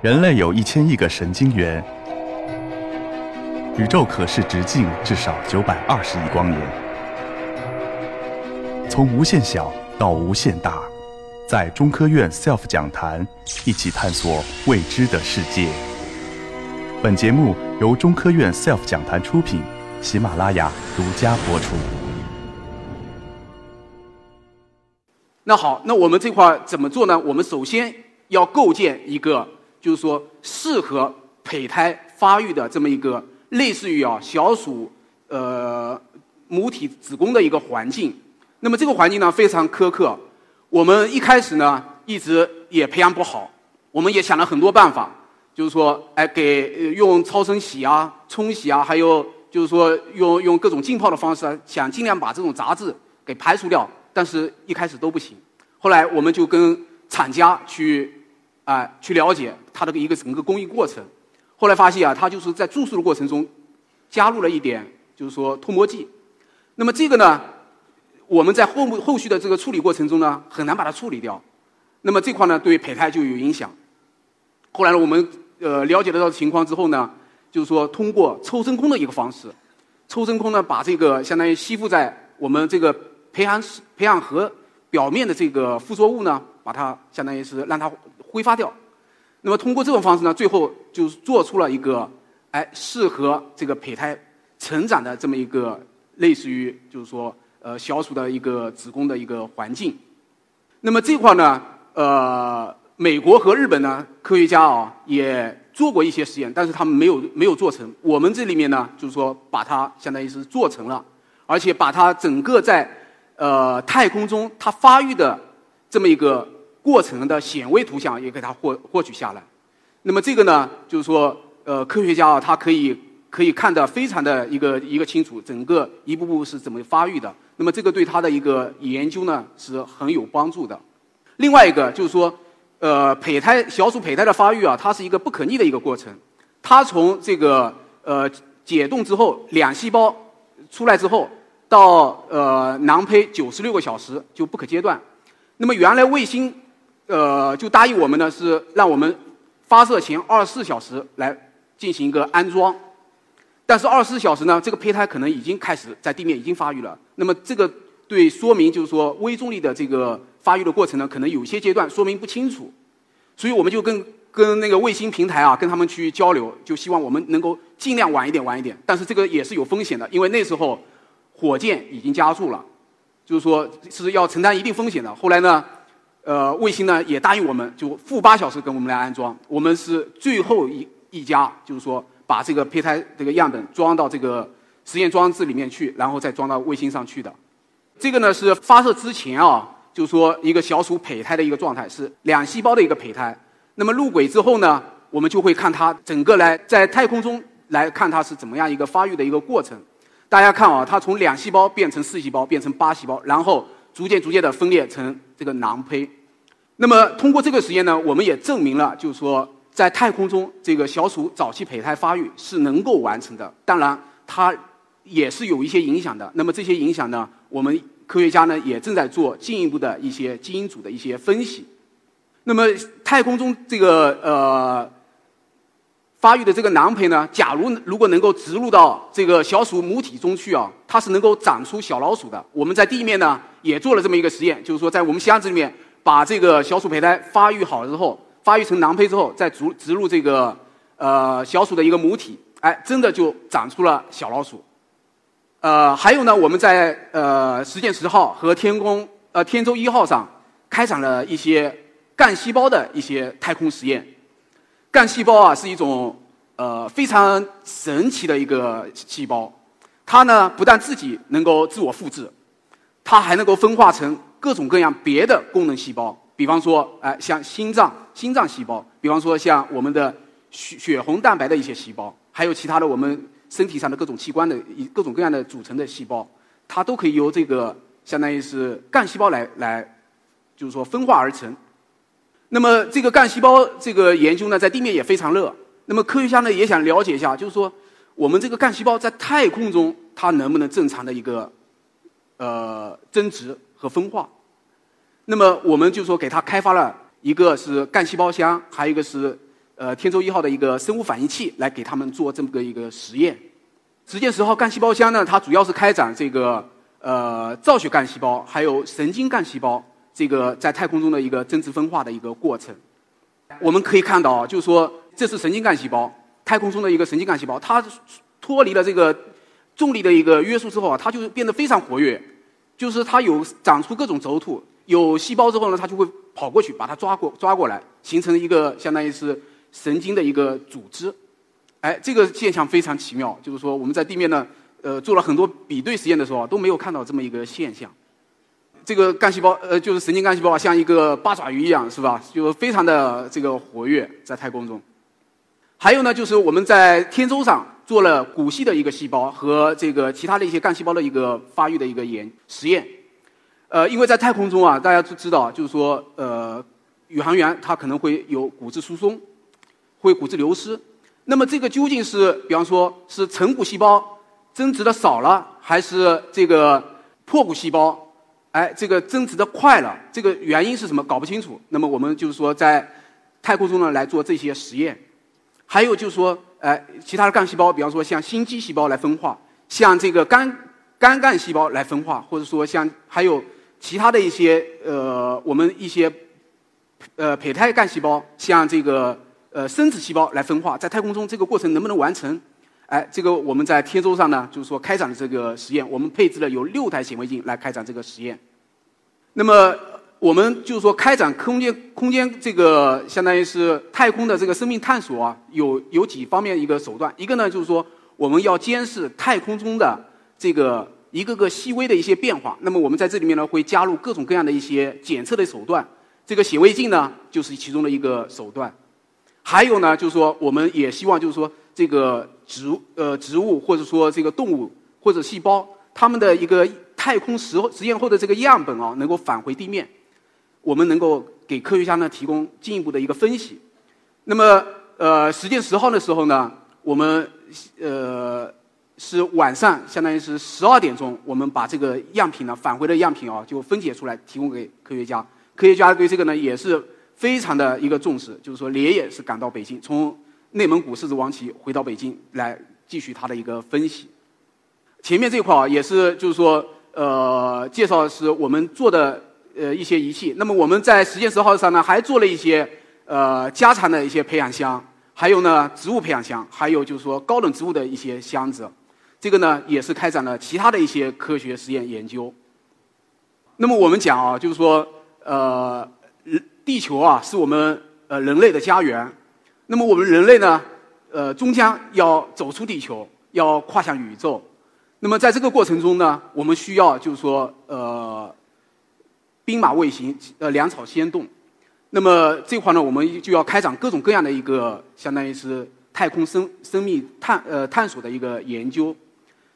人类有一千亿个神经元，宇宙可视直径至少九百二十亿光年。从无限小到无限大，在中科院 SELF 讲坛一起探索未知的世界。本节目由中科院 SELF 讲坛出品，喜马拉雅独家播出。那好，那我们这块怎么做呢？我们首先要构建一个，就是说适合胚胎发育的这么一个类似于啊小鼠呃母体子宫的一个环境。那么这个环境呢非常苛刻，我们一开始呢一直也培养不好，我们也想了很多办法，就是说，哎，给用超声洗啊、冲洗啊，还有就是说用用各种浸泡的方式，想尽量把这种杂质给排除掉，但是一开始都不行。后来我们就跟厂家去啊去了解它的一个整个工艺过程，后来发现啊，它就是在注塑的过程中加入了一点，就是说脱模剂。那么这个呢？我们在后后续的这个处理过程中呢，很难把它处理掉。那么这块呢，对胚胎就有影响。后来呢，我们呃了解得到情况之后呢，就是说通过抽真空的一个方式，抽真空呢把这个相当于吸附在我们这个培养培养盒表面的这个附着物呢，把它相当于是让它挥发掉。那么通过这种方式呢，最后就做出了一个哎适合这个胚胎成长的这么一个类似于就是说。呃，小鼠的一个子宫的一个环境。那么这块呢，呃，美国和日本呢科学家啊也做过一些实验，但是他们没有没有做成。我们这里面呢，就是说把它相当于是做成了，而且把它整个在呃太空中它发育的这么一个过程的显微图像也给它获获取下来。那么这个呢，就是说呃科学家啊，他可以可以看得非常的一个一个清楚，整个一步步是怎么发育的。那么这个对他的一个研究呢是很有帮助的。另外一个就是说，呃，胚胎小鼠胚胎的发育啊，它是一个不可逆的一个过程。它从这个呃解冻之后，两细胞出来之后，到呃囊胚九十六个小时就不可阶段。那么原来卫星呃就答应我们呢是让我们发射前二十四小时来进行一个安装。但是二十四小时呢，这个胚胎可能已经开始在地面已经发育了。那么这个对说明就是说微重力的这个发育的过程呢，可能有些阶段说明不清楚。所以我们就跟跟那个卫星平台啊，跟他们去交流，就希望我们能够尽量晚一点，晚一点。但是这个也是有风险的，因为那时候火箭已经加速了，就是说是要承担一定风险的。后来呢，呃，卫星呢也答应我们，就负八小时跟我们来安装。我们是最后一一家，就是说。把这个胚胎这个样本装到这个实验装置里面去，然后再装到卫星上去的。这个呢是发射之前啊，就是说一个小鼠胚胎的一个状态，是两细胞的一个胚胎。那么入轨之后呢，我们就会看它整个来在太空中来看它是怎么样一个发育的一个过程。大家看啊，它从两细胞变成四细胞，变成八细胞，然后逐渐逐渐的分裂成这个囊胚。那么通过这个实验呢，我们也证明了，就是说。在太空中，这个小鼠早期胚胎发育是能够完成的。当然，它也是有一些影响的。那么这些影响呢，我们科学家呢也正在做进一步的一些基因组的一些分析。那么太空中这个呃发育的这个囊胚呢，假如如果能够植入到这个小鼠母体中去啊，它是能够长出小老鼠的。我们在地面呢也做了这么一个实验，就是说在我们箱子里面把这个小鼠胚胎发育好了之后。发育成囊胚之后，再植植入这个呃小鼠的一个母体，哎，真的就长出了小老鼠。呃，还有呢，我们在呃实践十号和天宫呃天舟一号上开展了一些干细胞的一些太空实验。干细胞啊是一种呃非常神奇的一个细胞，它呢不但自己能够自我复制，它还能够分化成各种各样别的功能细胞。比方说，哎，像心脏、心脏细胞；比方说，像我们的血血红蛋白的一些细胞，还有其他的我们身体上的各种器官的一各种各样的组成的细胞，它都可以由这个相当于是干细胞来来，就是说分化而成。那么，这个干细胞这个研究呢，在地面也非常热。那么，科学家呢也想了解一下，就是说，我们这个干细胞在太空中它能不能正常的一个呃增殖和分化？那么我们就说给它开发了一个是干细胞箱，还有一个是呃天舟一号的一个生物反应器来给他们做这么个一个实验。实践十号干细胞箱呢，它主要是开展这个呃造血干细胞还有神经干细胞这个在太空中的一个增殖分化的一个过程。我们可以看到，就是说这是神经干细胞，太空中的一个神经干细胞，它脱离了这个重力的一个约束之后啊，它就变得非常活跃，就是它有长出各种轴突，有细胞之后呢，它就会跑过去把它抓过抓过来，形成一个相当于是神经的一个组织。哎，这个现象非常奇妙，就是说我们在地面呢，呃，做了很多比对实验的时候，都没有看到这么一个现象。这个干细胞，呃，就是神经干细胞啊，像一个八爪鱼一样，是吧？就非常的这个活跃在太空中。还有呢，就是我们在天舟上做了骨系的一个细胞和这个其他的一些干细胞的一个发育的一个研实验。呃，因为在太空中啊，大家都知道，就是说，呃，宇航员他可能会有骨质疏松，会骨质流失。那么这个究竟是，比方说是成骨细胞增殖的少了，还是这个破骨细胞，哎，这个增值的快了？这个原因是什么？搞不清楚。那么我们就是说在太空中呢来做这些实验。还有就是说，哎，其他的干细胞，比方说像心肌细胞来分化，像这个肝肝干细胞来分化，或者说像还有其他的一些呃，我们一些呃胚胎干细胞，像这个。呃，生殖细胞来分化，在太空中这个过程能不能完成？哎，这个我们在天舟上呢，就是说开展的这个实验，我们配置了有六台显微镜来开展这个实验。那么我们就是说开展空间空间这个相当于是太空的这个生命探索啊，有有几方面一个手段。一个呢就是说我们要监视太空中的这个一个个细微的一些变化。那么我们在这里面呢会加入各种各样的一些检测的手段，这个显微镜呢就是其中的一个手段。还有呢，就是说，我们也希望，就是说，这个植呃植物或者说这个动物或者细胞，它们的一个太空实实验后的这个样本啊，能够返回地面，我们能够给科学家呢提供进一步的一个分析。那么，呃，实践十号的时候呢，我们呃是晚上，相当于是十二点钟，我们把这个样品呢返回的样品啊，就分解出来提供给科学家。科学家对这个呢也是。非常的一个重视，就是说连夜是赶到北京，从内蒙古狮子王旗回到北京来继续他的一个分析。前面这块啊也是就是说呃介绍是我们做的呃一些仪器。那么我们在实践十号上呢还做了一些呃家常的一些培养箱，还有呢植物培养箱，还有就是说高冷植物的一些箱子。这个呢也是开展了其他的一些科学实验研究。那么我们讲啊，就是说呃。地球啊，是我们呃人类的家园。那么我们人类呢，呃，终将要走出地球，要跨向宇宙。那么在这个过程中呢，我们需要就是说，呃，兵马未行，呃，粮草先动。那么这块呢，我们就要开展各种各样的一个，相当于是太空生生命探呃探索的一个研究。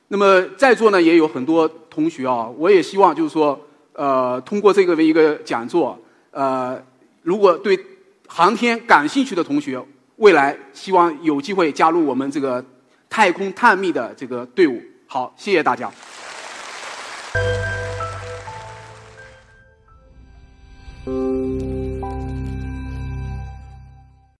那么在座呢，也有很多同学啊，我也希望就是说，呃，通过这个一个讲座，呃。如果对航天感兴趣的同学，未来希望有机会加入我们这个太空探秘的这个队伍。好，谢谢大家。